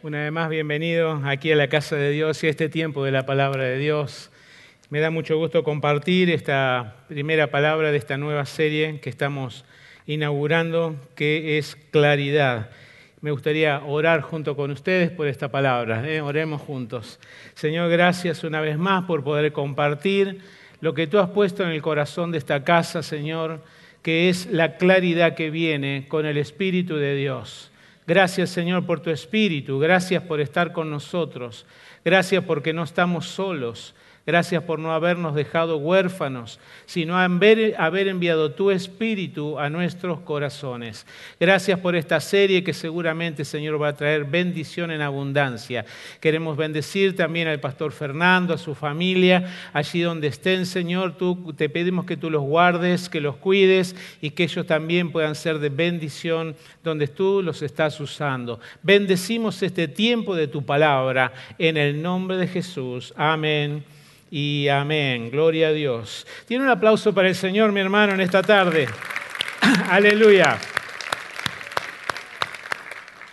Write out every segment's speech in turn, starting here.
Una vez más, bienvenido aquí a la casa de Dios y a este tiempo de la palabra de Dios. Me da mucho gusto compartir esta primera palabra de esta nueva serie que estamos inaugurando, que es claridad. Me gustaría orar junto con ustedes por esta palabra. ¿eh? Oremos juntos. Señor, gracias una vez más por poder compartir lo que tú has puesto en el corazón de esta casa, Señor, que es la claridad que viene con el Espíritu de Dios. Gracias Señor por tu Espíritu, gracias por estar con nosotros, gracias porque no estamos solos, Gracias por no habernos dejado huérfanos, sino haber enviado tu Espíritu a nuestros corazones. Gracias por esta serie que seguramente, Señor, va a traer bendición en abundancia. Queremos bendecir también al pastor Fernando, a su familia, allí donde estén, Señor. Tú, te pedimos que tú los guardes, que los cuides y que ellos también puedan ser de bendición donde tú los estás usando. Bendecimos este tiempo de tu palabra en el nombre de Jesús. Amén y amén. Gloria a Dios. Tiene un aplauso para el Señor, mi hermano, en esta tarde. Aleluya.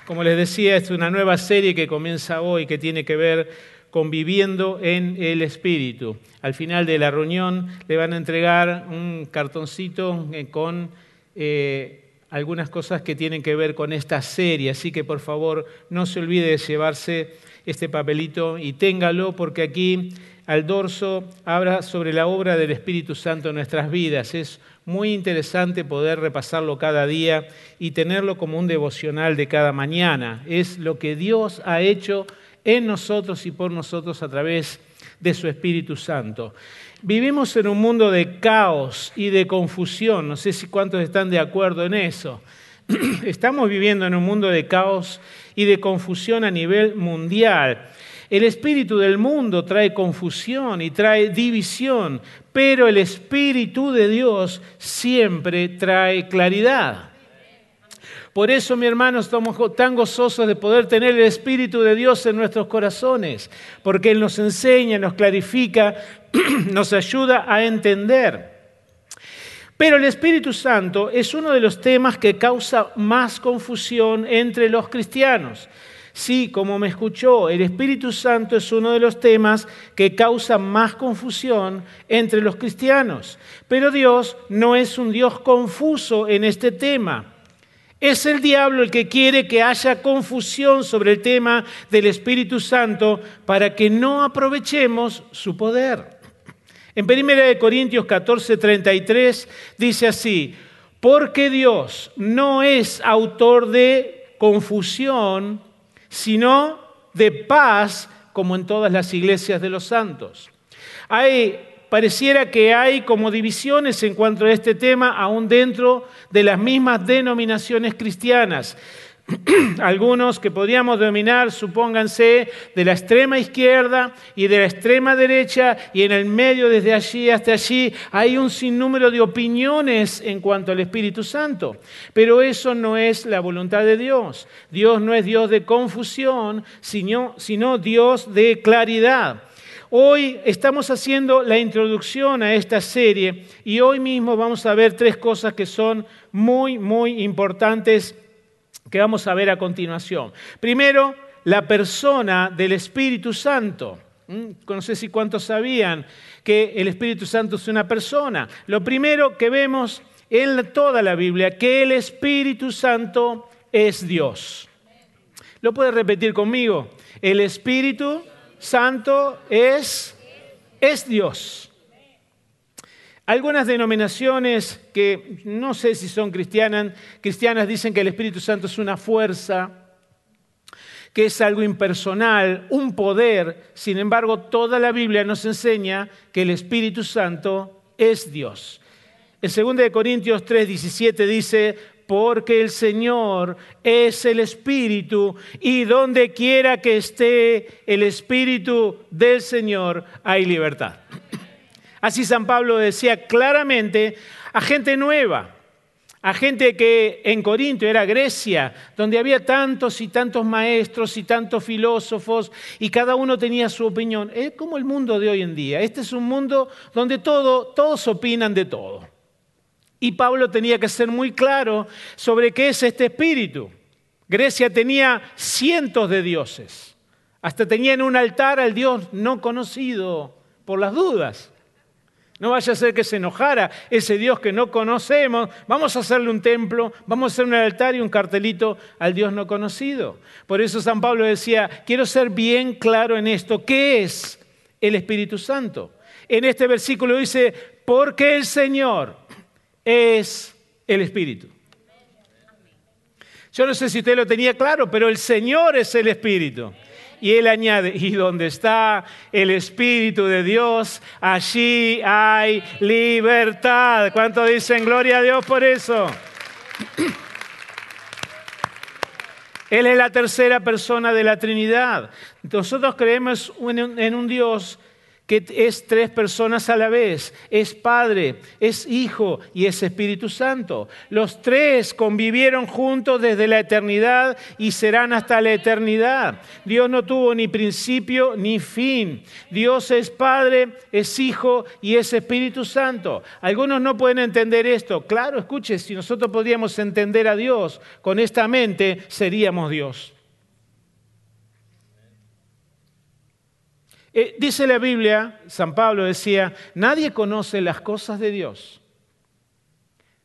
Como les decía, es una nueva serie que comienza hoy que tiene que ver con viviendo en el Espíritu. Al final de la reunión le van a entregar un cartoncito eh, con eh, algunas cosas que tienen que ver con esta serie, así que por favor no se olvide de llevarse este papelito y téngalo porque aquí al dorso habla sobre la obra del Espíritu Santo en nuestras vidas. Es muy interesante poder repasarlo cada día y tenerlo como un devocional de cada mañana. Es lo que Dios ha hecho en nosotros y por nosotros a través de su Espíritu Santo. Vivimos en un mundo de caos y de confusión. No sé si cuántos están de acuerdo en eso. Estamos viviendo en un mundo de caos y de confusión a nivel mundial. El espíritu del mundo trae confusión y trae división, pero el espíritu de Dios siempre trae claridad. Por eso, mi hermano, estamos tan gozosos de poder tener el Espíritu de Dios en nuestros corazones, porque Él nos enseña, nos clarifica, nos ayuda a entender. Pero el Espíritu Santo es uno de los temas que causa más confusión entre los cristianos. Sí, como me escuchó, el Espíritu Santo es uno de los temas que causa más confusión entre los cristianos. Pero Dios no es un Dios confuso en este tema. Es el diablo el que quiere que haya confusión sobre el tema del Espíritu Santo para que no aprovechemos su poder. En 1 Corintios 14, 33 dice así, porque Dios no es autor de confusión, sino de paz, como en todas las iglesias de los santos. Hay, pareciera que hay como divisiones en cuanto a este tema, aún dentro de las mismas denominaciones cristianas. algunos que podríamos dominar, supónganse, de la extrema izquierda y de la extrema derecha, y en el medio, desde allí hasta allí, hay un sinnúmero de opiniones en cuanto al Espíritu Santo. Pero eso no es la voluntad de Dios. Dios no es Dios de confusión, sino, sino Dios de claridad. Hoy estamos haciendo la introducción a esta serie y hoy mismo vamos a ver tres cosas que son muy, muy importantes que vamos a ver a continuación. Primero, la persona del Espíritu Santo. ¿Mm? No sé si cuántos sabían que el Espíritu Santo es una persona. Lo primero que vemos en toda la Biblia, que el Espíritu Santo es Dios. ¿Lo puede repetir conmigo? El Espíritu Santo es, es Dios. Algunas denominaciones que no sé si son cristianas, cristianas dicen que el Espíritu Santo es una fuerza, que es algo impersonal, un poder. Sin embargo, toda la Biblia nos enseña que el Espíritu Santo es Dios. En 2 Corintios 3, 17 dice, porque el Señor es el Espíritu y donde quiera que esté el Espíritu del Señor hay libertad. Así San Pablo decía claramente a gente nueva, a gente que en Corinto era Grecia, donde había tantos y tantos maestros y tantos filósofos y cada uno tenía su opinión. Es como el mundo de hoy en día. Este es un mundo donde todo, todos opinan de todo. Y Pablo tenía que ser muy claro sobre qué es este espíritu. Grecia tenía cientos de dioses. Hasta tenían un altar al Dios no conocido por las dudas. No vaya a ser que se enojara ese Dios que no conocemos. Vamos a hacerle un templo, vamos a hacer un altar y un cartelito al Dios no conocido. Por eso San Pablo decía, quiero ser bien claro en esto. ¿Qué es el Espíritu Santo? En este versículo dice, porque el Señor es el Espíritu. Yo no sé si usted lo tenía claro, pero el Señor es el Espíritu. Y él añade, y donde está el Espíritu de Dios, allí hay libertad. ¿Cuánto dicen gloria a Dios por eso? Él es la tercera persona de la Trinidad. Nosotros creemos en un Dios que es tres personas a la vez, es Padre, es Hijo y es Espíritu Santo. Los tres convivieron juntos desde la eternidad y serán hasta la eternidad. Dios no tuvo ni principio ni fin. Dios es Padre, es Hijo y es Espíritu Santo. Algunos no pueden entender esto. Claro, escuche, si nosotros podríamos entender a Dios con esta mente, seríamos Dios. Eh, dice la Biblia, San Pablo decía, nadie conoce las cosas de Dios,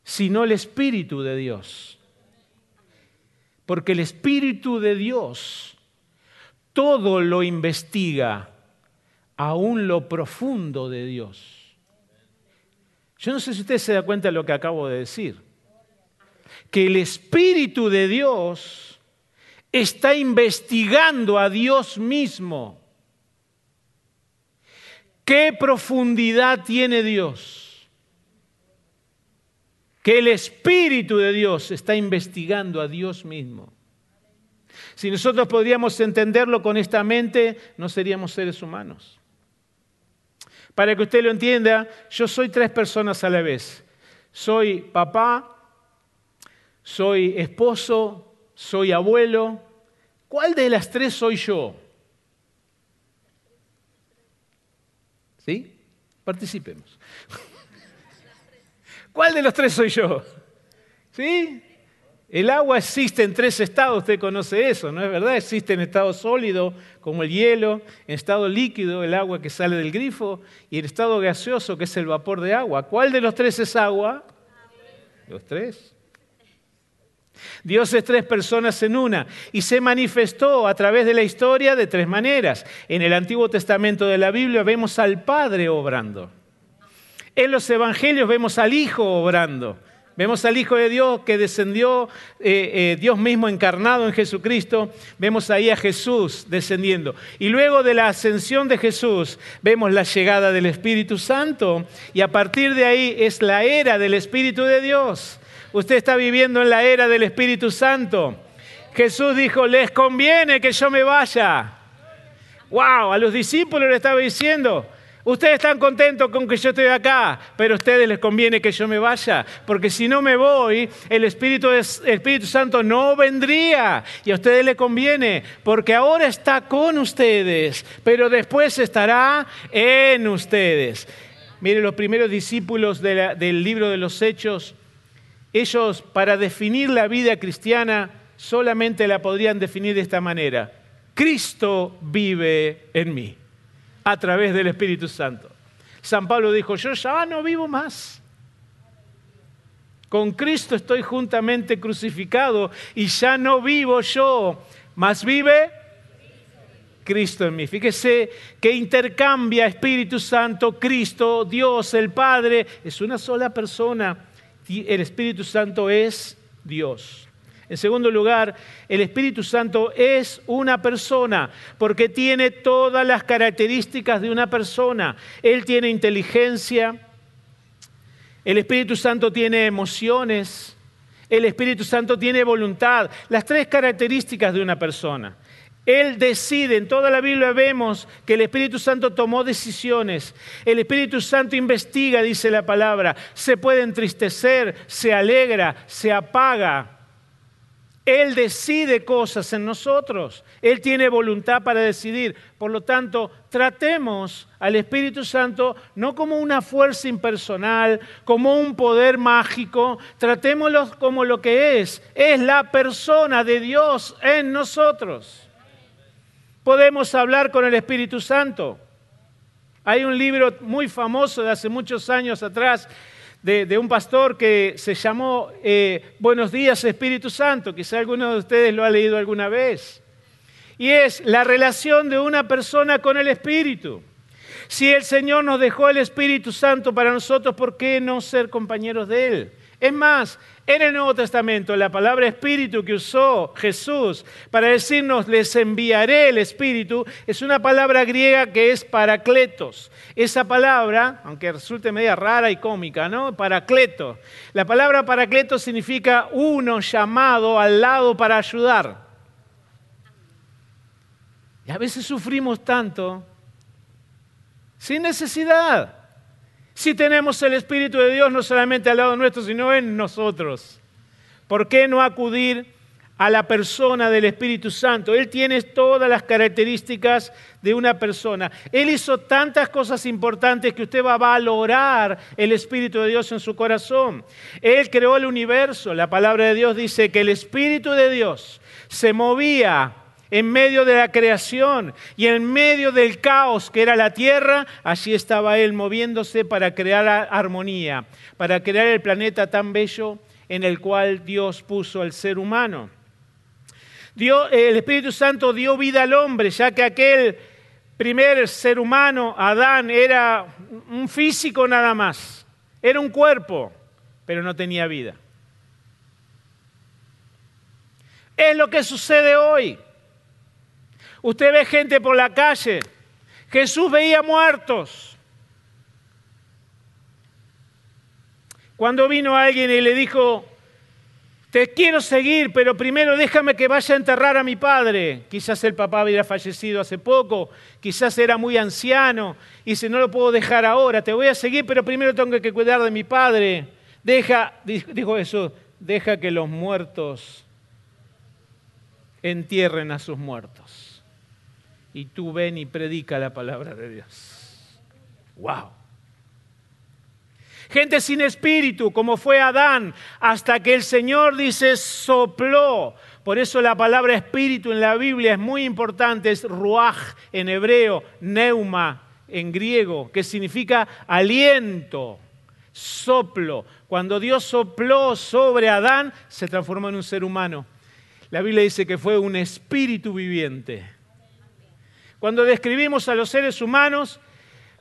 sino el Espíritu de Dios. Porque el Espíritu de Dios todo lo investiga, aún lo profundo de Dios. Yo no sé si usted se da cuenta de lo que acabo de decir. Que el Espíritu de Dios está investigando a Dios mismo ¿Qué profundidad tiene Dios? Que el Espíritu de Dios está investigando a Dios mismo. Si nosotros podríamos entenderlo con esta mente, no seríamos seres humanos. Para que usted lo entienda, yo soy tres personas a la vez. Soy papá, soy esposo, soy abuelo. ¿Cuál de las tres soy yo? ¿Sí? Participemos. ¿Cuál de los tres soy yo? ¿Sí? El agua existe en tres estados, usted conoce eso, ¿no es verdad? Existe en estado sólido, como el hielo, en estado líquido, el agua que sale del grifo, y en estado gaseoso, que es el vapor de agua. ¿Cuál de los tres es agua? Los tres. Dios es tres personas en una y se manifestó a través de la historia de tres maneras. En el Antiguo Testamento de la Biblia vemos al Padre obrando. En los Evangelios vemos al Hijo obrando. Vemos al Hijo de Dios que descendió, eh, eh, Dios mismo encarnado en Jesucristo. Vemos ahí a Jesús descendiendo. Y luego de la ascensión de Jesús, vemos la llegada del Espíritu Santo. Y a partir de ahí es la era del Espíritu de Dios. Usted está viviendo en la era del Espíritu Santo. Jesús dijo, les conviene que yo me vaya. Wow, a los discípulos le estaba diciendo, ustedes están contentos con que yo estoy acá, pero a ustedes les conviene que yo me vaya, porque si no me voy, el Espíritu, Santo no vendría y a ustedes les conviene, porque ahora está con ustedes, pero después estará en ustedes. Mire, los primeros discípulos del libro de los Hechos, ellos, para definir la vida cristiana, solamente la podrían definir de esta manera. Cristo vive en mí, a través del Espíritu Santo. San Pablo dijo, yo ya no vivo más. Con Cristo estoy juntamente crucificado y ya no vivo yo, más vive Cristo en mí. Fíjese que intercambia Espíritu Santo, Cristo, Dios, el Padre, es una sola persona el Espíritu Santo es Dios. En segundo lugar, el Espíritu Santo es una persona porque tiene todas las características de una persona. Él tiene inteligencia, el Espíritu Santo tiene emociones, El Espíritu Santo tiene voluntad, las tres características de una persona. Él decide, en toda la Biblia vemos que el Espíritu Santo tomó decisiones. El Espíritu Santo investiga, dice la palabra. Se puede entristecer, se alegra, se apaga. Él decide cosas en nosotros. Él tiene voluntad para decidir. Por lo tanto, tratemos al Espíritu Santo no como una fuerza impersonal, como un poder mágico. Tratémoslo como lo que es. Es la persona de Dios en nosotros podemos hablar con el Espíritu Santo. Hay un libro muy famoso de hace muchos años atrás de, un pastor que se llamó eh, Buenos días Espíritu Santo. Quizá alguno de ustedes lo ha leído alguna vez. Y es la relación de una persona con el Espíritu. Si el Señor nos dejó el Espíritu Santo para nosotros, ¿por qué no ser compañeros de Él? Es más, en el Nuevo Testamento, la palabra espíritu que usó Jesús para decirnos les enviaré el espíritu, es una palabra griega que es paracletos. Esa palabra, aunque resulte media rara y cómica, ¿no? Paracleto. La palabra paracleto significa uno llamado al lado para ayudar. Y a veces sufrimos tanto sin necesidad. Si tenemos el Espíritu de Dios no solamente al lado nuestro, sino en nosotros. ¿Por qué no acudir a la persona del Espíritu Santo? Él tiene todas las características de una persona. Él hizo tantas cosas importantes que usted va a valorar el Espíritu de Dios en su corazón. Él creó el universo. La palabra de Dios dice que el Espíritu de Dios se movía en medio de la creación y en medio del caos que era la tierra, allí estaba Él moviéndose para crear armonía, para crear el planeta tan bello en el cual Dios puso al ser humano. el Espíritu Santo dio vida al hombre, ya que aquel primer ser humano, Adán, era un físico nada más, era un cuerpo, pero no tenía vida. Es lo que sucede hoy. Usted ve gente por la calle. Jesús veía muertos. Cuando vino alguien y le dijo, te quiero seguir, pero primero déjame que vaya a enterrar a mi padre. Quizás el papá hubiera fallecido hace poco, quizás era muy anciano, y si no lo puedo dejar ahora, te voy a seguir, pero primero tengo que cuidar de mi padre. Deja, dijo eso, deja que los muertos entierren a sus muertos y tú ven y predica la palabra de Dios. ¡Wow! Gente sin espíritu, como fue Adán, hasta que el Señor dice sopló. Por eso la palabra espíritu en la Biblia es muy importante, es ruach en hebreo, neuma en griego, que significa aliento, soplo. Cuando Dios sopló sobre Adán, se transformó en un ser humano. La Biblia dice que fue un espíritu viviente. Cuando describimos a los seres humanos,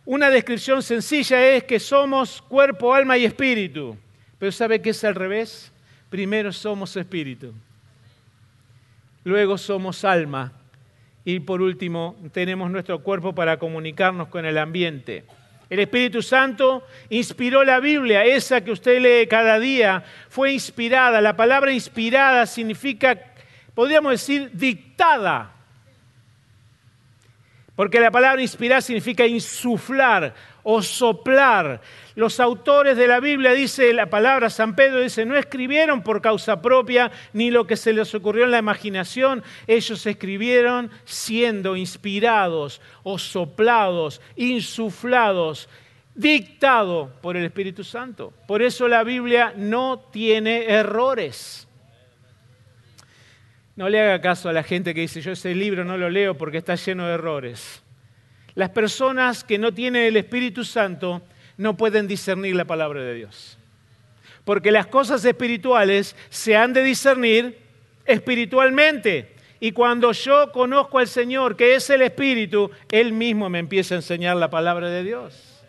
una descripción sencilla es que somos cuerpo, alma y espíritu. Pero ¿sabe qué es al revés? Primero somos espíritu, luego somos alma y por último tenemos nuestro cuerpo para comunicarnos con el ambiente. El Espíritu Santo inspiró la Biblia, esa que usted lee cada día, fue inspirada. La palabra inspirada significa, podríamos decir, dictada porque la palabra inspirar significa insuflar o soplar. Los autores de la Biblia, dice la palabra, San Pedro dice, no escribieron por causa propia ni lo que se les ocurrió en la imaginación, ellos escribieron siendo inspirados o soplados, insuflados, dictado por el Espíritu Santo. Por eso la Biblia no tiene errores. No le haga caso a la gente que dice, yo ese libro no lo leo porque está lleno de errores. Las personas que no tienen el Espíritu Santo no pueden discernir la palabra de Dios. Porque las cosas espirituales se han de discernir espiritualmente. Y cuando yo conozco al Señor, que es el Espíritu, Él mismo me empieza a enseñar la palabra de Dios.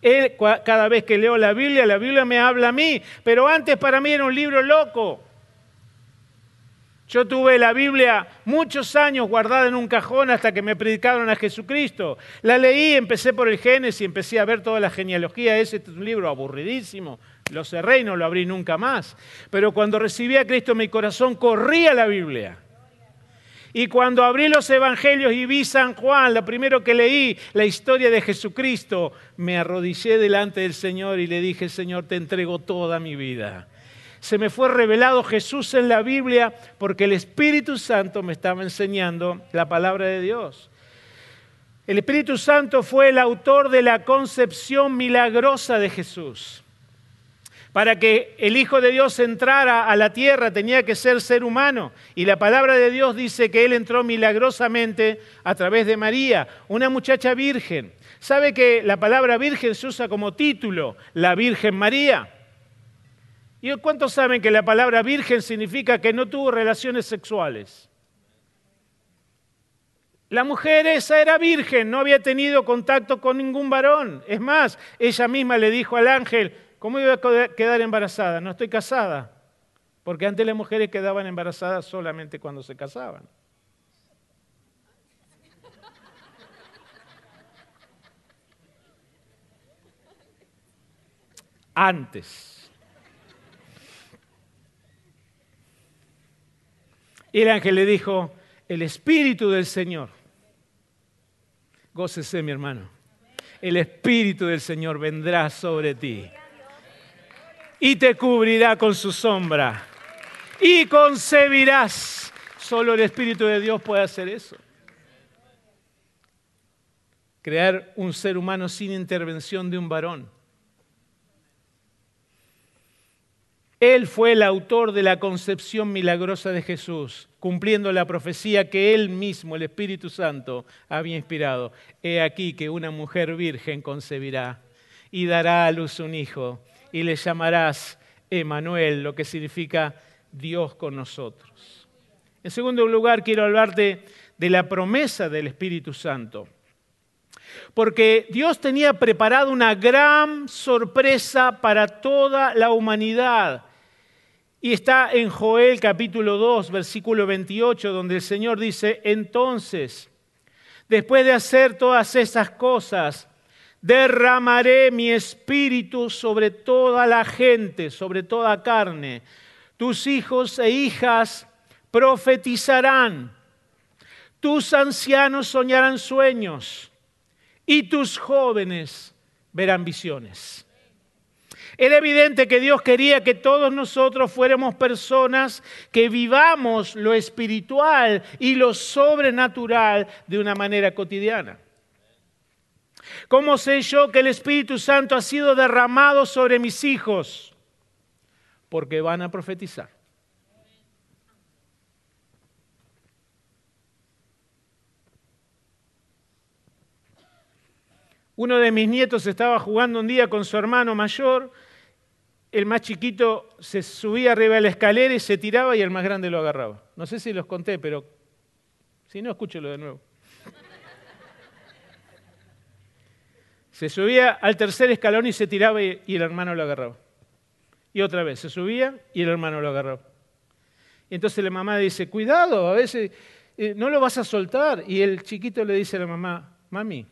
Él, cada vez que leo la Biblia, la Biblia me habla a mí, pero antes para mí era un libro loco. Yo tuve la Biblia muchos años guardada en un cajón hasta que me predicaron a Jesucristo. La leí, empecé por el Génesis, empecé a ver toda la genealogía. Ese es un libro aburridísimo. Lo cerré y no lo abrí nunca más. Pero cuando recibí a Cristo mi corazón, corría la Biblia. Y cuando abrí los evangelios y vi San Juan, lo primero que leí, la historia de Jesucristo, me arrodillé delante del Señor y le dije, Señor, te entrego toda mi vida. Se me fue revelado Jesús en la Biblia porque el Espíritu Santo me estaba enseñando la palabra de Dios. El Espíritu Santo fue el autor de la concepción milagrosa de Jesús. Para que el Hijo de Dios entrara a la tierra tenía que ser ser humano. Y la palabra de Dios dice que Él entró milagrosamente a través de María, una muchacha virgen. ¿Sabe que la palabra virgen se usa como título, la Virgen María? ¿Y cuántos saben que la palabra virgen significa que no tuvo relaciones sexuales? La mujer esa era virgen, no había tenido contacto con ningún varón. Es más, ella misma le dijo al ángel, ¿Cómo iba a quedar embarazada? No estoy casada. Porque antes las mujeres quedaban embarazadas solamente cuando se casaban. Antes. Y el ángel le dijo, el Espíritu del Señor, gócese mi hermano, el Espíritu del Señor vendrá sobre ti y te cubrirá con su sombra y concebirás. Solo el Espíritu de Dios puede hacer eso. Crear un ser humano sin intervención de un varón. Él fue el autor de la concepción milagrosa de Jesús, cumpliendo la profecía que él mismo, el Espíritu Santo, había inspirado. He aquí que una mujer virgen concebirá y dará a luz un hijo y le llamarás Emanuel, lo que significa Dios con nosotros. En segundo lugar, quiero hablarte de la promesa del Espíritu Santo. Porque Dios tenía preparado una gran sorpresa para toda la humanidad. Y está en Joel capítulo 2, versículo 28, donde el Señor dice, entonces, después de hacer todas esas cosas, derramaré mi espíritu sobre toda la gente, sobre toda carne. Tus hijos e hijas profetizarán, tus ancianos soñarán sueños y tus jóvenes verán visiones. Era evidente que Dios quería que todos nosotros fuéramos personas que vivamos lo espiritual y lo sobrenatural de una manera cotidiana. ¿Cómo sé yo que el Espíritu Santo ha sido derramado sobre mis hijos? Porque van a profetizar. Uno de mis nietos estaba jugando un día con su hermano mayor, el más chiquito se subía arriba de la escalera y se tiraba y el más grande lo agarraba. No sé si los conté, pero si no, escúchelo de nuevo. Se subía al tercer escalón y se tiraba y, el hermano lo agarraba. Y otra vez, se subía y el hermano lo agarraba. Y entonces la mamá dice, cuidado, a veces eh, no lo vas a soltar. Y el chiquito le dice a la mamá, mami,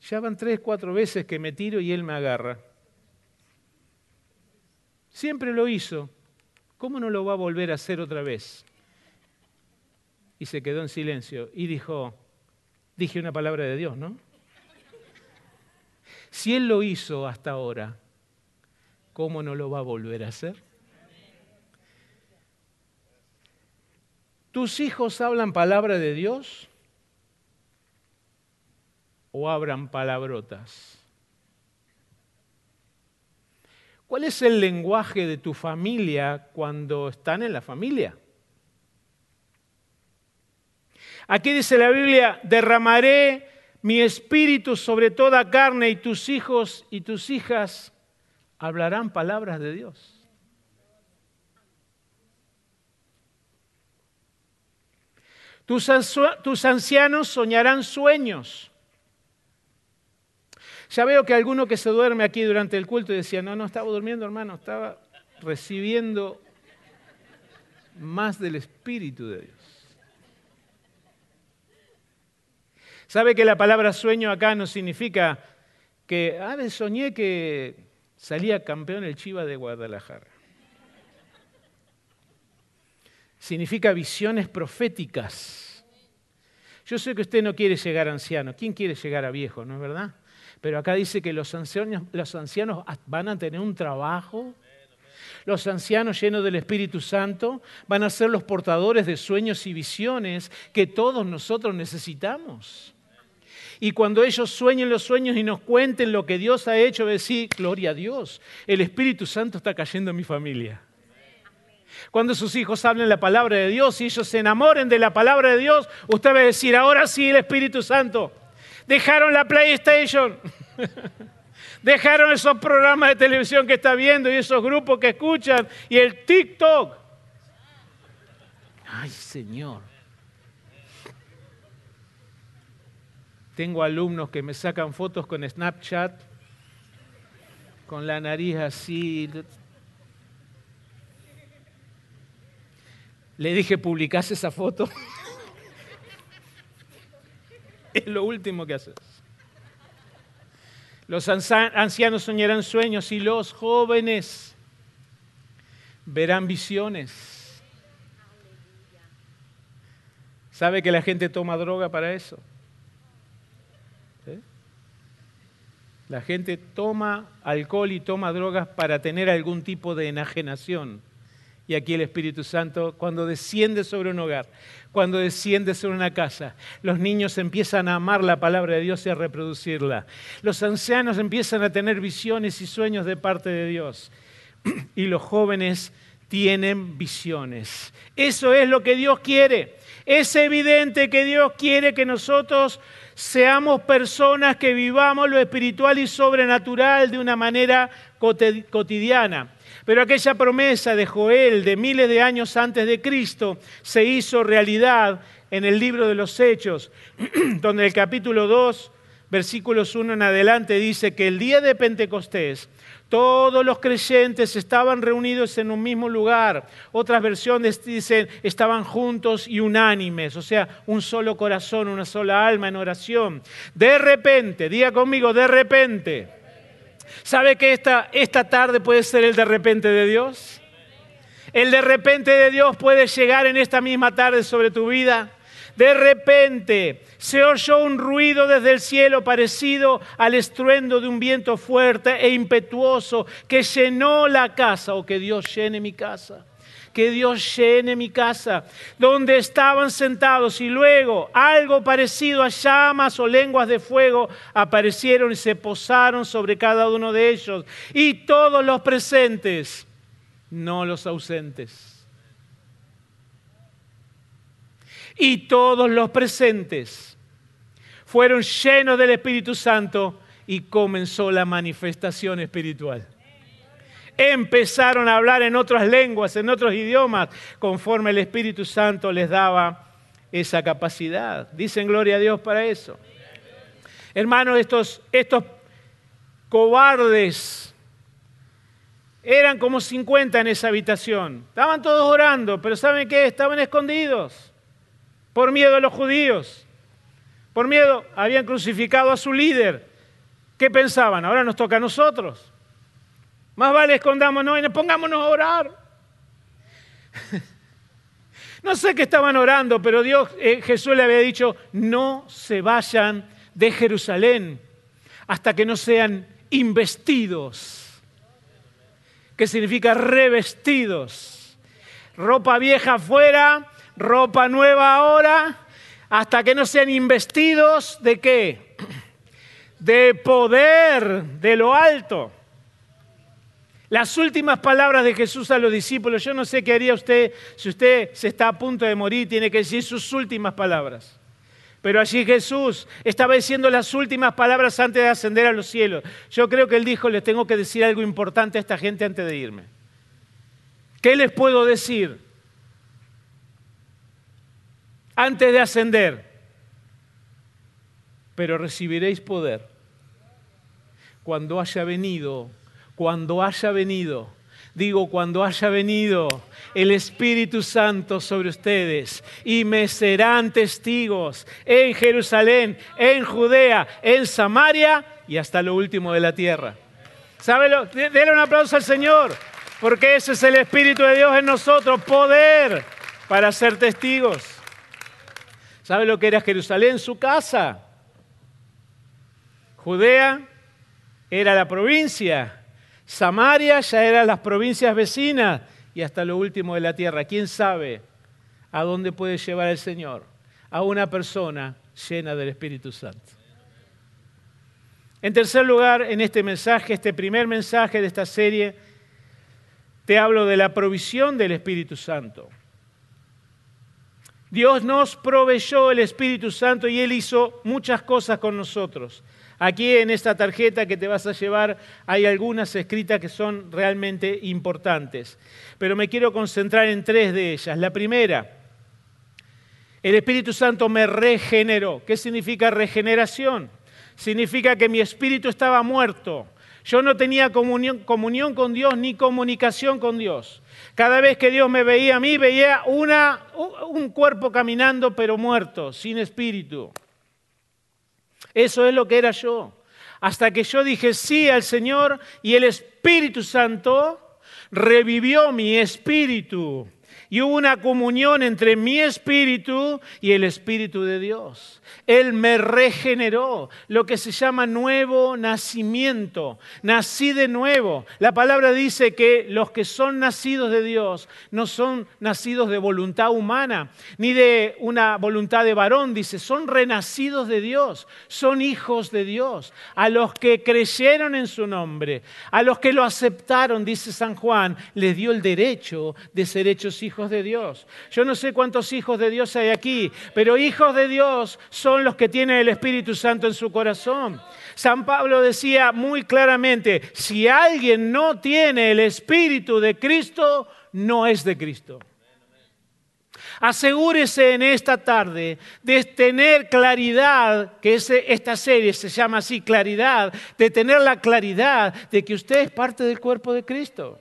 ya van tres, cuatro veces que me tiro y él me agarra. Siempre lo hizo. ¿Cómo no lo va a volver a hacer otra vez? Y se quedó en silencio y dijo, dije una palabra de Dios, ¿no? Si Él lo hizo hasta ahora, ¿cómo no lo va a volver a hacer? ¿Tus hijos hablan palabra de Dios o hablan palabrotas? ¿Cuál es el lenguaje de tu familia cuando están en la familia? Aquí dice la Biblia, derramaré mi espíritu sobre toda carne y tus hijos y tus hijas hablarán palabras de Dios. Tus, ancianos soñarán sueños. Ya veo que alguno que se duerme aquí durante el culto decía, no, no estaba durmiendo hermano, estaba recibiendo más del Espíritu de Dios. ¿Sabe que la palabra sueño acá no significa que, ah, soñé que Salía campeón el Chiva de Guadalajara. Significa visiones proféticas. Yo sé que usted no quiere llegar anciano. ¿Quién quiere llegar a viejo, no es verdad? Pero acá dice que los ancianos, los ancianos van a tener un trabajo. Los ancianos llenos del Espíritu Santo van a ser los portadores de sueños y visiones que todos nosotros necesitamos. Y cuando ellos sueñen los sueños y nos cuenten lo que Dios ha hecho, decir, gloria a Dios, el Espíritu Santo está cayendo en mi familia. Cuando sus hijos hablen la palabra de Dios y ellos se enamoren de la palabra de Dios, usted va a decir, ahora sí el Espíritu Santo. Dejaron la PlayStation. Dejaron esos programas de televisión que está viendo y esos grupos que escuchan y el TikTok. Ay, Señor. Tengo alumnos que me sacan fotos con Snapchat, con la nariz así. Le dije, publicás esa foto. es lo último que haces. Los ancianos soñarán sueños y los jóvenes verán visiones. ¿Sabe que la gente toma droga para eso? La gente toma alcohol y toma drogas para tener algún tipo de enajenación. Y aquí el Espíritu Santo, cuando desciende sobre un hogar, cuando desciende sobre una casa, los niños empiezan a amar la palabra de Dios y a reproducirla. Los ancianos empiezan a tener visiones y sueños de parte de Dios. Y los jóvenes tienen visiones. Eso es lo que Dios quiere. Es evidente que Dios quiere que nosotros seamos personas que vivamos lo espiritual y sobrenatural de una manera cotidiana. Pero aquella promesa de Joel de miles de años antes de Cristo se hizo realidad en el libro de los Hechos, donde el capítulo 2, versículos 1 en adelante dice que el día de Pentecostés todos los creyentes estaban reunidos en un mismo lugar. Otras versiones dicen estaban juntos y unánimes, o sea, un solo corazón, una sola alma en oración. De repente, diga conmigo, de repente. ¿Sabe que esta, esta tarde puede ser el de repente de Dios? El de repente de Dios puede llegar en esta misma tarde sobre tu vida. De repente se oyó un ruido desde el cielo parecido al estruendo de un viento fuerte e impetuoso que llenó la casa o que Dios llene mi casa que Dios llene mi casa, donde estaban sentados y luego algo parecido a llamas o lenguas de fuego aparecieron y se posaron sobre cada uno de ellos. Y todos los presentes, no los ausentes y todos los presentes fueron llenos del Espíritu Santo y comenzó la manifestación espiritual. Empezaron a hablar en otras lenguas, en otros idiomas, conforme el Espíritu Santo les daba esa capacidad. Dicen gloria a Dios para eso. Hermanos, estos, estos cobardes eran como 50 en esa habitación. Estaban todos orando, pero ¿saben qué? Estaban escondidos por miedo a los judíos, por miedo, habían crucificado a su líder. ¿Qué pensaban? Ahora nos toca a nosotros. Más vale escondámonos y pongámonos a orar. No sé qué estaban orando, pero Dios, eh, Jesús le había dicho, no se vayan de Jerusalén hasta que no sean investidos. ¿Qué significa revestidos? Ropa vieja afuera, ropa nueva ahora, hasta que no sean investidos de qué? De poder de lo alto. Las últimas palabras de Jesús a los discípulos, yo no sé qué haría usted si usted se está a punto de morir, tiene que decir sus últimas palabras. Pero allí Jesús estaba diciendo las últimas palabras antes de ascender a los cielos. Yo creo que él dijo, les tengo que decir algo importante a esta gente antes de irme. ¿Qué les puedo decir? antes de ascender, pero recibiréis poder cuando haya venido, cuando haya venido, digo, cuando haya venido el Espíritu Santo sobre ustedes y me serán testigos en Jerusalén, en Judea, en Samaria y hasta lo último de la tierra. ¿Sábelo? Denle un aplauso al Señor, porque ese es el Espíritu de Dios en nosotros, poder para ser testigos. ¿Sabe lo que era Jerusalén? Su casa. Judea era la provincia. Samaria ya eran las provincias vecinas y hasta lo último de la tierra. ¿Quién sabe a dónde puede llevar el Señor? A una persona llena del Espíritu Santo. En tercer lugar, en este mensaje, este primer mensaje de esta serie, te hablo de la provisión del Espíritu Santo. Dios nos proveyó el Espíritu Santo y Él hizo muchas cosas con nosotros. Aquí en esta tarjeta que te vas a llevar hay algunas escritas que son realmente importantes, pero me quiero concentrar en tres de ellas. La primera, el Espíritu Santo me regeneró. ¿Qué significa regeneración? Significa que mi espíritu estaba muerto. Yo no tenía comunión, con Dios ni comunicación con Dios. Cada vez que Dios me veía a mí, veía un cuerpo caminando pero muerto, sin espíritu. Eso es lo que era yo. Hasta que yo dije sí al Señor y el Espíritu Santo revivió mi espíritu y hubo una comunión entre mi espíritu y el espíritu de Dios. Él me regeneró, lo que se llama nuevo nacimiento. Nací de nuevo. La palabra dice que los que son nacidos de Dios no son nacidos de voluntad humana, ni de una voluntad de varón, dice, son renacidos de Dios, son hijos de Dios. A los que creyeron en su nombre, a los que lo aceptaron, dice San Juan, les dio el derecho de ser hechos hijos de Dios. Yo no sé cuántos hijos de Dios hay aquí, pero hijos de Dios son los que tienen el Espíritu Santo en su corazón. San Pablo decía muy claramente, si alguien no tiene el Espíritu de Cristo, no es de Cristo. Asegúrese en esta tarde de tener claridad, que esta serie se llama así, claridad, de tener la claridad de que usted es parte del cuerpo de Cristo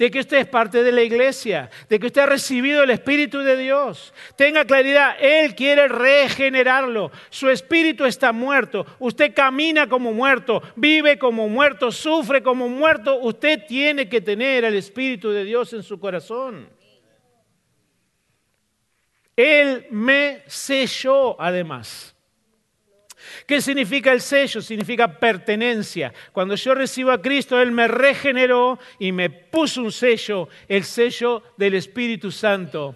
de que usted es parte de la iglesia, de que usted ha recibido el Espíritu de Dios. Tenga claridad, Él quiere regenerarlo. Su espíritu está muerto. Usted camina como muerto, vive como muerto, sufre como muerto. Usted tiene que tener el Espíritu de Dios en su corazón. Él me selló además. ¿Qué significa el sello? Significa pertenencia. Cuando yo recibo a Cristo, Él me regeneró y me puso un sello, el sello del Espíritu Santo.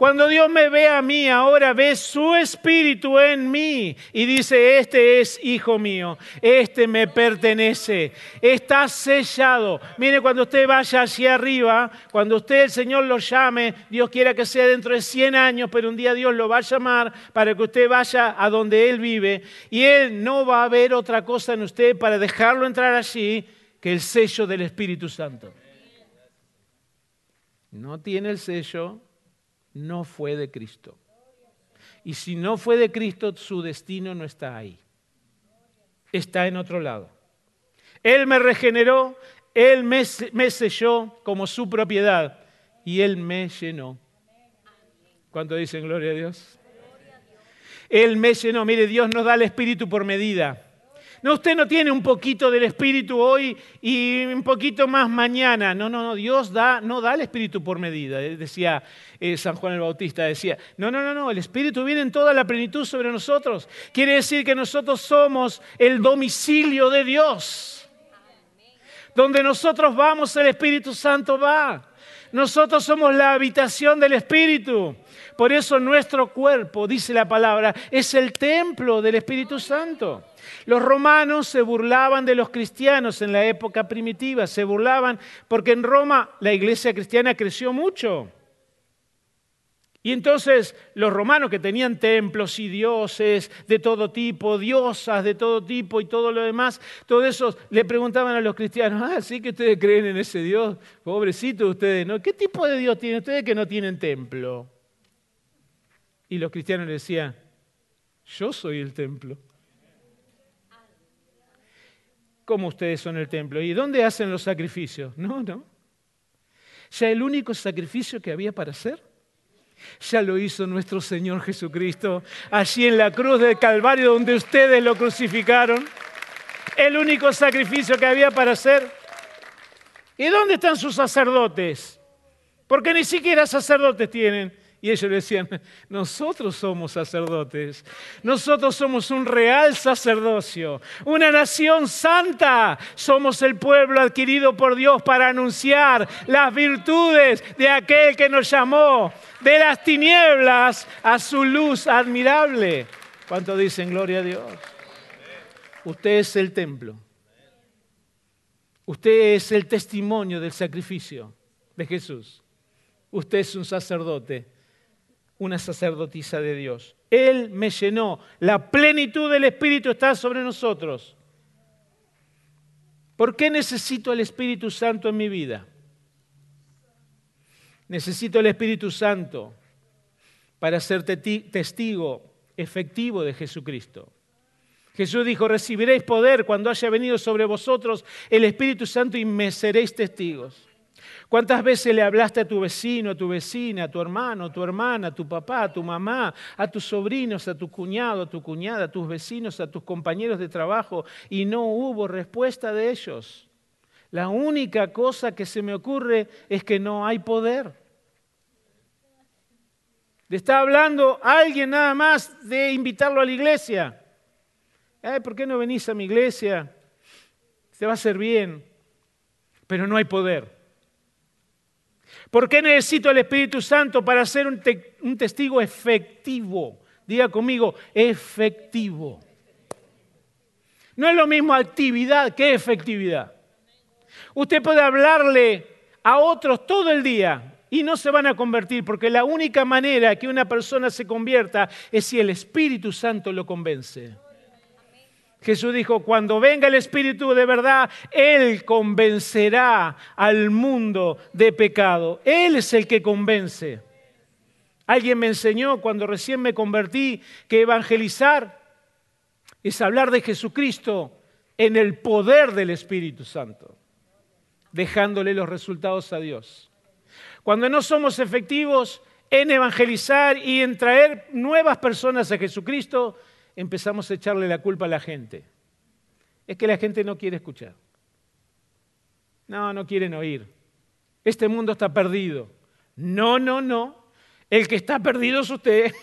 Cuando Dios me ve a mí, ahora ve su espíritu en mí y dice, este es hijo mío, este me pertenece, está sellado. Mire, cuando usted vaya hacia arriba, cuando usted el Señor lo llame, Dios quiera que sea dentro de 100 años, pero un día Dios lo va a llamar para que usted vaya a donde Él vive y Él no va a ver otra cosa en usted para dejarlo entrar allí que el sello del Espíritu Santo. No tiene el sello, no fue de Cristo. Y si no fue de Cristo, su destino no está ahí. Está en otro lado. Él me regeneró, Él me, selló como su propiedad y Él me llenó. ¿Cuánto dicen gloria a Dios? Él me llenó. Mire, Dios nos da el Espíritu por medida. No, usted no tiene un poquito del Espíritu hoy y un poquito más mañana. No, no, no, Dios da, no da el Espíritu por medida. Eh, decía eh, San Juan el Bautista, decía, no, no, no, no, el Espíritu viene en toda la plenitud sobre nosotros. Quiere decir que nosotros somos el domicilio de Dios. Donde nosotros vamos, el Espíritu Santo va. Nosotros somos la habitación del Espíritu. Por eso nuestro cuerpo, dice la palabra, es el templo del Espíritu Santo. Los romanos se burlaban de los cristianos en la época primitiva, se burlaban porque en Roma la iglesia cristiana creció mucho. Y entonces los romanos que tenían templos y dioses de todo tipo, diosas de todo tipo y todo lo demás, todos esos le preguntaban a los cristianos, ah, sí que ustedes creen en ese Dios, pobrecito ustedes, ¿no? ¿Qué tipo de Dios tienen ustedes que no tienen templo? Y los cristianos decían, yo soy el templo. ¿Cómo ustedes son el templo? ¿Y dónde hacen los sacrificios? No, no. Ya el único sacrificio que había para hacer, ya lo hizo nuestro Señor Jesucristo allí en la cruz del Calvario donde ustedes lo crucificaron. el único sacrificio que había para hacer. ¿Y dónde están sus sacerdotes? Porque ni siquiera sacerdotes tienen. Y ellos decían, nosotros somos sacerdotes, nosotros somos un real sacerdocio, una nación santa, somos el pueblo adquirido por Dios para anunciar las virtudes de aquel que nos llamó de las tinieblas a su luz admirable. ¿Cuánto dicen gloria a Dios? Usted es el templo. Usted es el testimonio del sacrificio de Jesús. Usted es un sacerdote una sacerdotisa de Dios. Él me llenó. La plenitud del Espíritu está sobre nosotros. ¿Por qué necesito el Espíritu Santo en mi vida? Necesito el Espíritu Santo para ser testigo efectivo de Jesucristo. Jesús dijo, recibiréis poder cuando haya venido sobre vosotros el Espíritu Santo y me seréis testigos. ¿Cuántas veces le hablaste a tu vecino, a tu vecina, a tu hermano, a tu hermana, a tu papá, a tu mamá, a tus sobrinos, a tu cuñado, a tu cuñada, a tus vecinos, a tus compañeros de trabajo y no hubo respuesta de ellos? La única cosa que se me ocurre es que no hay poder. Le está hablando alguien nada más de invitarlo a la iglesia. ¿Por qué no venís a mi iglesia? Te va a hacer bien, pero no hay poder. ¿Por qué necesito el Espíritu Santo para ser un, testigo efectivo? Diga conmigo, efectivo. No es lo mismo actividad que efectividad. Usted puede hablarle a otros todo el día y no se van a convertir porque la única manera que una persona se convierta es si el Espíritu Santo lo convence. Jesús dijo, cuando venga el Espíritu de verdad, Él convencerá al mundo de pecado. Él es el que convence. Alguien me enseñó cuando recién me convertí que evangelizar es hablar de Jesucristo en el poder del Espíritu Santo, dejándole los resultados a Dios. Cuando no somos efectivos en evangelizar y en traer nuevas personas a Jesucristo, empezamos a echarle la culpa a la gente. Es que la gente no quiere escuchar. No, no quieren oír. Este mundo está perdido. No, no, no. El que está perdido es usted.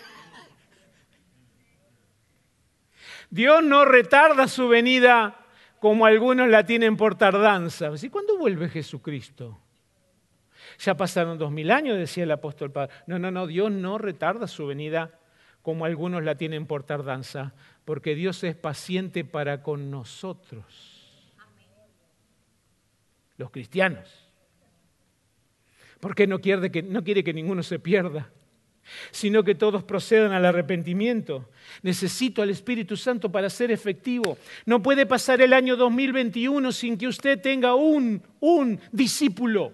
Dios no retarda su venida como algunos la tienen por tardanza. ¿Y cuándo vuelve Jesucristo? Ya pasaron dos mil años, decía el apóstol Pablo. No, no, no, Dios no retarda su venida como algunos la tienen por tardanza, porque Dios es paciente para con nosotros, los cristianos. Porque no quiere que, no quiere que ninguno se pierda, sino que todos procedan al arrepentimiento. Necesito al Espíritu Santo para ser efectivo. No puede pasar el año 2021 sin que usted tenga un, un discípulo.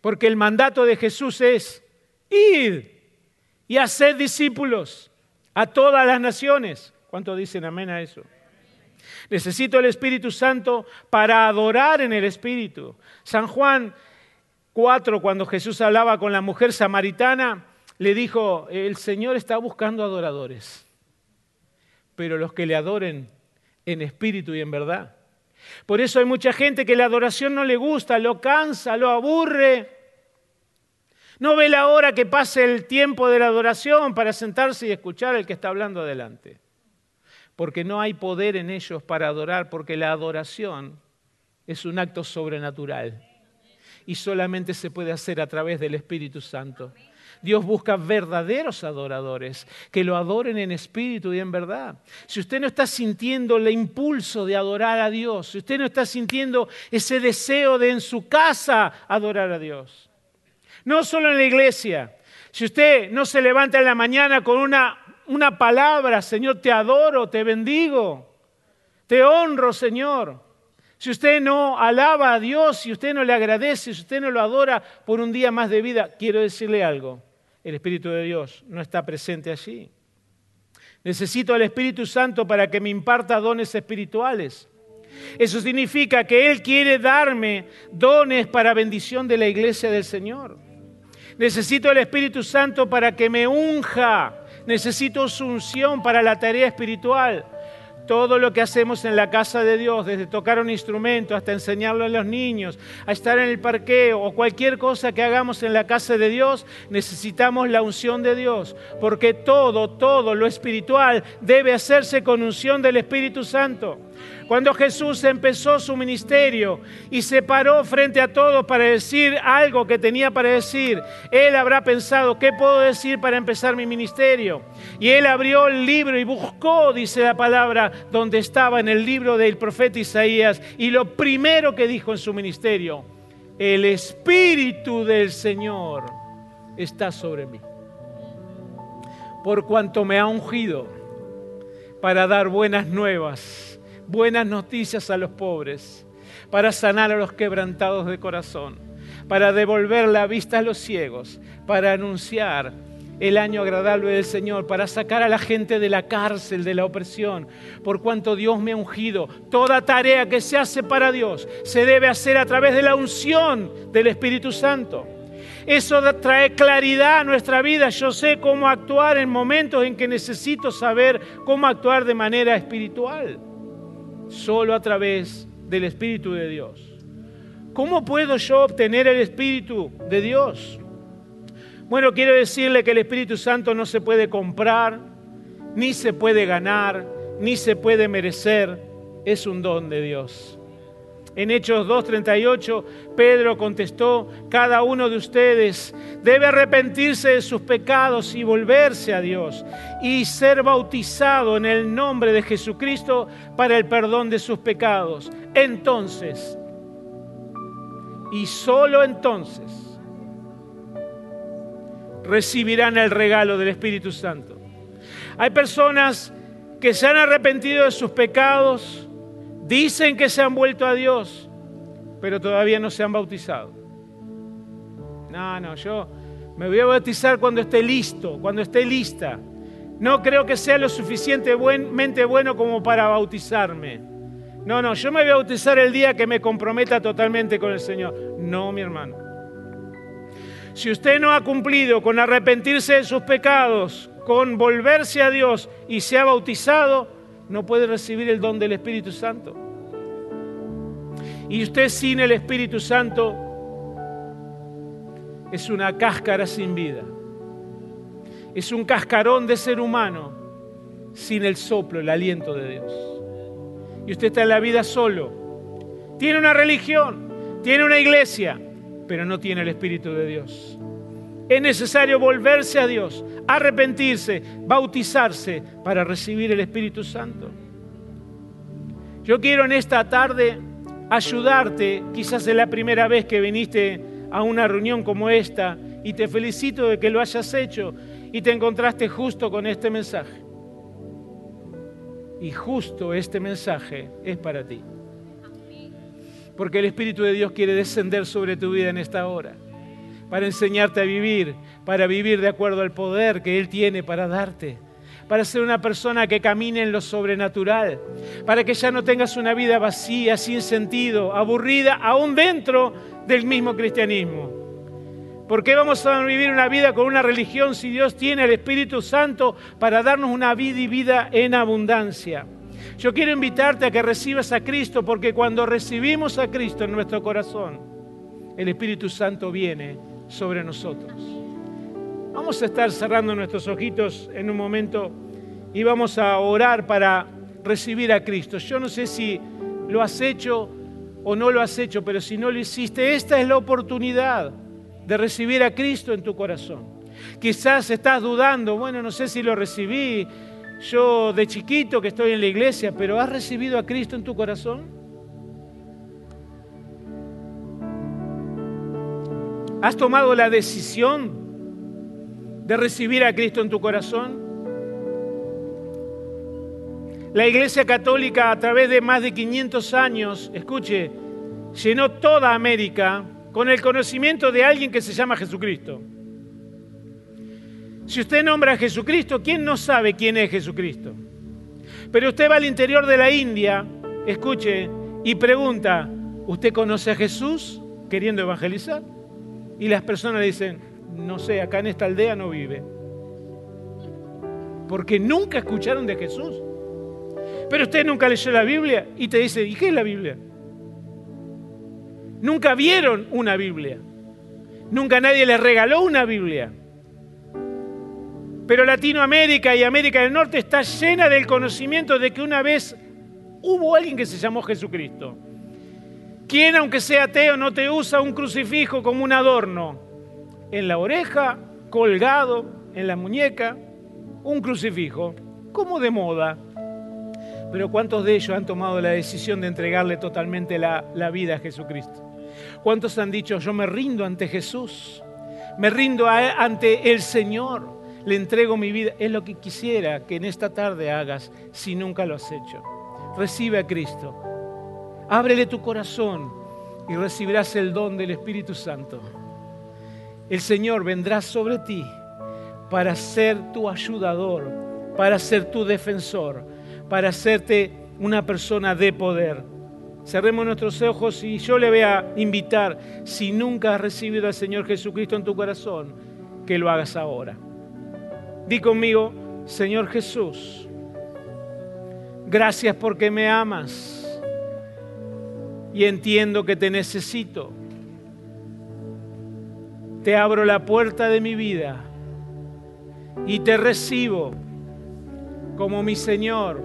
Porque el mandato de Jesús es, id y hacer discípulos a todas las naciones. ¿Cuánto dicen amén a eso? Necesito el Espíritu Santo para adorar en el Espíritu. San Juan 4, cuando Jesús hablaba con la mujer samaritana, le dijo, el Señor está buscando adoradores, pero los que le adoren en espíritu y en verdad. Por eso hay mucha gente que la adoración no le gusta, lo cansa, lo aburre. No ve la hora que pase el tiempo de la adoración para sentarse y escuchar al que está hablando adelante. Porque no hay poder en ellos para adorar, porque la adoración es un acto sobrenatural y solamente se puede hacer a través del Espíritu Santo. Dios busca verdaderos adoradores, que lo adoren en espíritu y en verdad. Si usted no está sintiendo el impulso de adorar a Dios, si usted no está sintiendo ese deseo de en su casa adorar a Dios, no solo en la iglesia. Si usted no se levanta en la mañana con una, una palabra, Señor, te adoro, te bendigo, te honro, Señor. Si usted no alaba a Dios, si usted no le agradece, si usted no lo adora por un día más de vida, quiero decirle algo. El Espíritu de Dios no está presente allí. Necesito al Espíritu Santo para que me imparta dones espirituales. Eso significa que Él quiere darme dones para bendición de la iglesia del Señor. Necesito el Espíritu Santo para que me unja. Necesito su unción para la tarea espiritual. todo lo que hacemos en la casa de Dios, desde tocar un instrumento hasta enseñarlo a los niños, a estar en el parqueo o cualquier cosa que hagamos en la casa de Dios, necesitamos la unción de Dios, porque todo, todo lo espiritual debe hacerse con unción del Espíritu Santo. Cuando Jesús empezó su ministerio y se paró frente a todos para decir algo que tenía para decir, Él habrá pensado, ¿qué puedo decir para empezar mi ministerio? Y Él abrió el libro y buscó, dice la palabra, donde estaba en el libro del profeta Isaías. Y lo primero que dijo en su ministerio, el Espíritu del Señor está sobre mí. Por cuanto me ha ungido para dar buenas nuevas buenas noticias a los pobres, para sanar a los quebrantados de corazón, para devolver la vista a los ciegos, para anunciar el año agradable del Señor, para sacar a la gente de la cárcel, de la opresión, por cuanto Dios me ha ungido. Toda tarea que se hace para Dios se debe hacer a través de la unción del Espíritu Santo. Eso trae claridad a nuestra vida. Yo sé cómo actuar en momentos en que necesito saber cómo actuar de manera espiritual solo a través del Espíritu de Dios. ¿Cómo puedo yo obtener el Espíritu de Dios? Bueno, quiero decirle que el Espíritu Santo no se puede comprar, ni se puede ganar, ni se puede merecer. Es un don de Dios. En Hechos 2.38, Pedro contestó, cada uno de ustedes debe arrepentirse de sus pecados y volverse a Dios y ser bautizado en el nombre de Jesucristo para el perdón de sus pecados. Entonces, y solo entonces, recibirán el regalo del Espíritu Santo. Hay personas que se han arrepentido de sus pecados, Dicen que se han vuelto a Dios, pero todavía no se han bautizado. No, no, yo me voy a bautizar cuando esté listo, cuando esté lista. No creo que sea lo suficientemente bueno como para bautizarme. No, no, yo me voy a bautizar el día que me comprometa totalmente con el Señor. No, mi hermano. Si usted no ha cumplido con arrepentirse de sus pecados, con volverse a Dios y se ha bautizado, no puede recibir el don del Espíritu Santo. Y usted sin el Espíritu Santo es una cáscara sin vida. Es un cascarón de ser humano sin el soplo, el aliento de Dios. Y usted está en la vida solo. Tiene una religión, tiene una iglesia, pero no tiene el Espíritu de Dios. Es necesario volverse a Dios, arrepentirse, bautizarse para recibir el Espíritu Santo. Yo quiero en esta tarde ayudarte, quizás es la primera vez que viniste a una reunión como esta, y te felicito de que lo hayas hecho y te encontraste justo con este mensaje. Y justo este mensaje es para ti. Porque el Espíritu de Dios quiere descender sobre tu vida en esta hora para enseñarte a vivir, para vivir de acuerdo al poder que Él tiene para darte, para ser una persona que camine en lo sobrenatural, para que ya no tengas una vida vacía, sin sentido, aburrida, aún dentro del mismo cristianismo. ¿Por qué vamos a vivir una vida con una religión si Dios tiene el Espíritu Santo para darnos una vida y vida en abundancia? Yo quiero invitarte a que recibas a Cristo porque cuando recibimos a Cristo en nuestro corazón, el Espíritu Santo viene sobre nosotros. Vamos a estar cerrando nuestros ojitos en un momento y vamos a orar para recibir a Cristo. Yo no sé si lo has hecho o no lo has hecho, pero si no lo hiciste, esta es la oportunidad de recibir a Cristo en tu corazón. Quizás estás dudando, bueno, no sé si lo recibí yo de chiquito que estoy en la iglesia, pero ¿has recibido a Cristo en tu corazón? ¿Has tomado la decisión de recibir a Cristo en tu corazón? La Iglesia Católica a través de más de 500 años, escuche, llenó toda América con el conocimiento de alguien que se llama Jesucristo. Si usted nombra a Jesucristo, ¿quién no sabe quién es Jesucristo? Pero usted va al interior de la India, escuche, y pregunta, ¿usted conoce a Jesús queriendo evangelizar? Y las personas dicen, no sé, acá en esta aldea no vive. Porque nunca escucharon de Jesús. Pero usted nunca leyó la Biblia y te dice, ¿y qué es la Biblia? Nunca vieron una Biblia. Nunca nadie les regaló una Biblia. Pero Latinoamérica y América del Norte está llena del conocimiento de que una vez hubo alguien que se llamó Jesucristo. ¿Quién, aunque sea ateo, no te usa un crucifijo como un adorno? En la oreja, colgado, en la muñeca, un crucifijo, como de moda. Pero ¿cuántos de ellos han tomado la decisión de entregarle totalmente la, vida a Jesucristo? ¿Cuántos han dicho, yo me rindo ante Jesús? Me rindo ante el Señor le entrego mi vida. Es lo que quisiera que en esta tarde hagas si nunca lo has hecho. Recibe a Cristo. Ábrele tu corazón y recibirás el don del Espíritu Santo. El Señor vendrá sobre ti para ser tu ayudador, para ser tu defensor, para hacerte una persona de poder. Cerremos nuestros ojos y yo le voy a invitar, si nunca has recibido al Señor Jesucristo en tu corazón, que lo hagas ahora. Di conmigo, Señor Jesús, gracias porque me amas y entiendo que te necesito. Te abro la puerta de mi vida y te recibo como mi Señor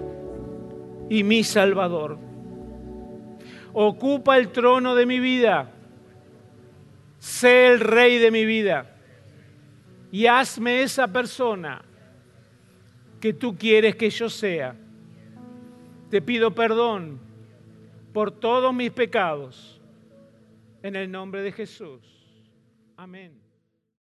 y mi Salvador. Ocupa el trono de mi vida. Sé el rey de mi vida y hazme esa persona que tú quieres que yo sea. Te pido perdón por todos mis pecados en el nombre de Jesús. Amén.